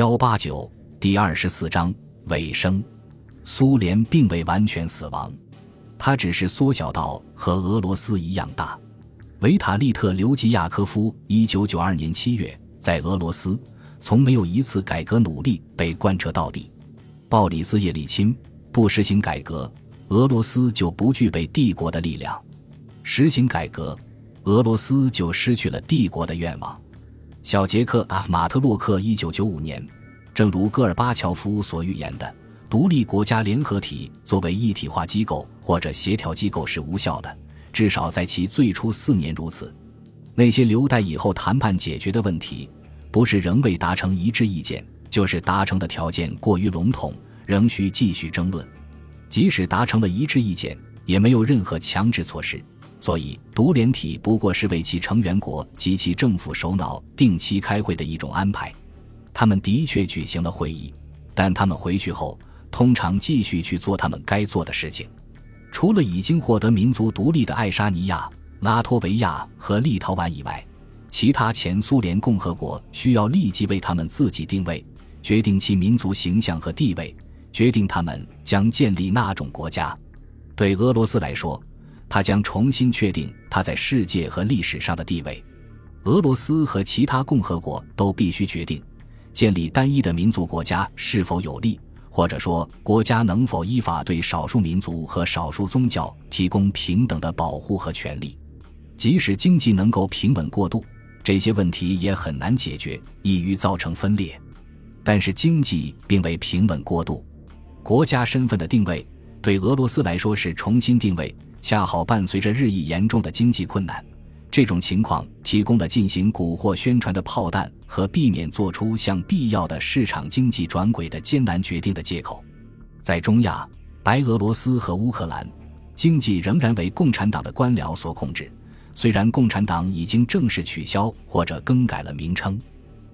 幺八九第二十四章尾声。苏联并未完全死亡，它只是缩小到和俄罗斯一样大。维塔利特·留吉亚科夫一九九二年七月在俄罗斯，从没有一次改革努力被贯彻到底。鲍里斯·叶利钦不实行改革，俄罗斯就不具备帝国的力量；实行改革，俄罗斯就失去了帝国的愿望。小杰克·马特洛克一九九五年，正如戈尔巴乔夫所预言的，独立国家联合体作为一体化机构或者协调机构是无效的。至少在其最初四年如此，那些留待以后谈判解决的问题，不是仍未达成一致意见，就是达成的条件过于笼统，仍需继续争论。即使达成了一致意见，也没有任何强制措施。所以，独联体不过是为其成员国及其政府首脑定期开会的一种安排。他们的确举行了会议，但他们回去后通常继续去做他们该做的事情。除了已经获得民族独立的爱沙尼亚、拉脱维亚和立陶宛以外，其他前苏联共和国需要立即为他们自己定位，决定其民族形象和地位，决定他们将建立那种国家。对俄罗斯来说，它将重新确定它在世界和历史上的地位。俄罗斯和其他共和国都必须决定，建立单一的民族国家是否有利。或者说，国家能否依法对少数民族和少数宗教提供平等的保护和权利？即使经济能够平稳过渡，这些问题也很难解决，易于造成分裂。但是，经济并未平稳过渡，国家身份的定位对俄罗斯来说是重新定位，恰好伴随着日益严重的经济困难。这种情况提供了进行蛊惑宣传的炮弹和避免做出向必要的市场经济转轨的艰难决定的借口。在中亚、白俄罗斯和乌克兰，经济仍然为共产党的官僚所控制。虽然共产党已经正式取消或者更改了名称，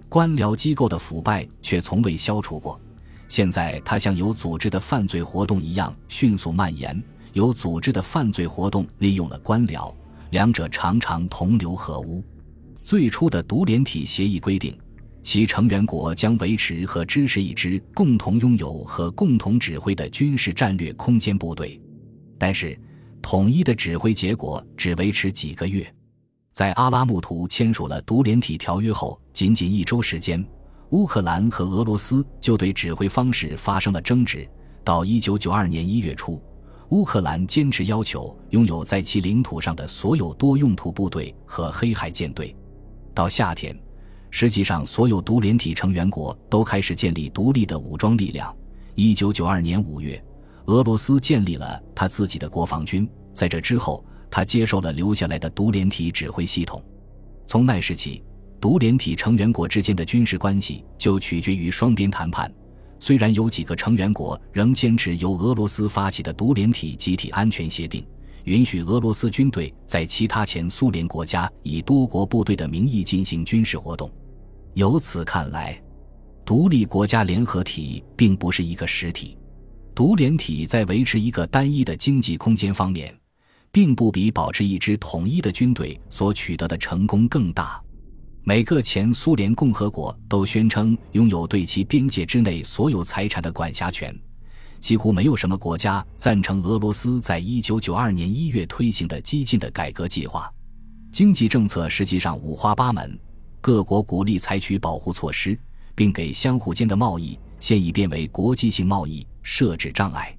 官僚机构的腐败却从未消除过。现在，它像有组织的犯罪活动一样迅速蔓延。有组织的犯罪活动利用了官僚。两者常常同流合污。最初的独联体协议规定，其成员国将维持和支持一支共同拥有和共同指挥的军事战略空间部队。但是，统一的指挥结果只维持几个月。在阿拉木图签署了独联体条约后，仅仅一周时间，乌克兰和俄罗斯就对指挥方式发生了争执。到一九九二年一月初。乌克兰坚持要求拥有在其领土上的所有多用途部队和黑海舰队。到夏天，实际上所有独联体成员国都开始建立独立的武装力量。一九九二年五月，俄罗斯建立了他自己的国防军。在这之后，他接受了留下来的独联体指挥系统。从那时起，独联体成员国之间的军事关系就取决于双边谈判。虽然有几个成员国仍坚持由俄罗斯发起的独联体集体安全协定，允许俄罗斯军队在其他前苏联国家以多国部队的名义进行军事活动。由此看来，独立国家联合体并不是一个实体。独联体在维持一个单一的经济空间方面，并不比保持一支统一的军队所取得的成功更大。每个前苏联共和国都宣称拥有对其边界之内所有财产的管辖权，几乎没有什么国家赞成俄罗斯在一九九二年一月推行的激进的改革计划。经济政策实际上五花八门，各国鼓励采取保护措施，并给相互间的贸易现已变为国际性贸易设置障碍。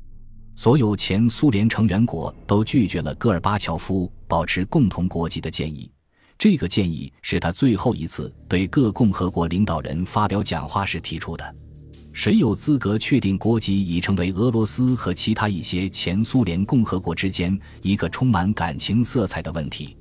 所有前苏联成员国都拒绝了戈尔巴乔夫保持共同国籍的建议。这个建议是他最后一次对各共和国领导人发表讲话时提出的。谁有资格确定国籍，已成为俄罗斯和其他一些前苏联共和国之间一个充满感情色彩的问题。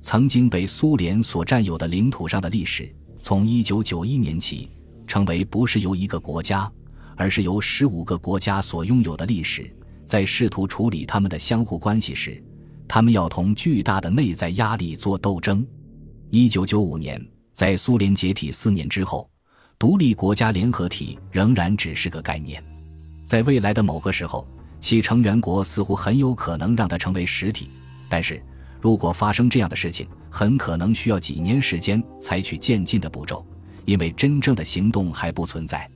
曾经被苏联所占有的领土上的历史，从1991年起，成为不是由一个国家，而是由十五个国家所拥有的历史。在试图处理他们的相互关系时，他们要同巨大的内在压力做斗争。一九九五年，在苏联解体四年之后，独立国家联合体仍然只是个概念。在未来的某个时候，其成员国似乎很有可能让它成为实体。但是，如果发生这样的事情，很可能需要几年时间，采取渐进的步骤，因为真正的行动还不存在。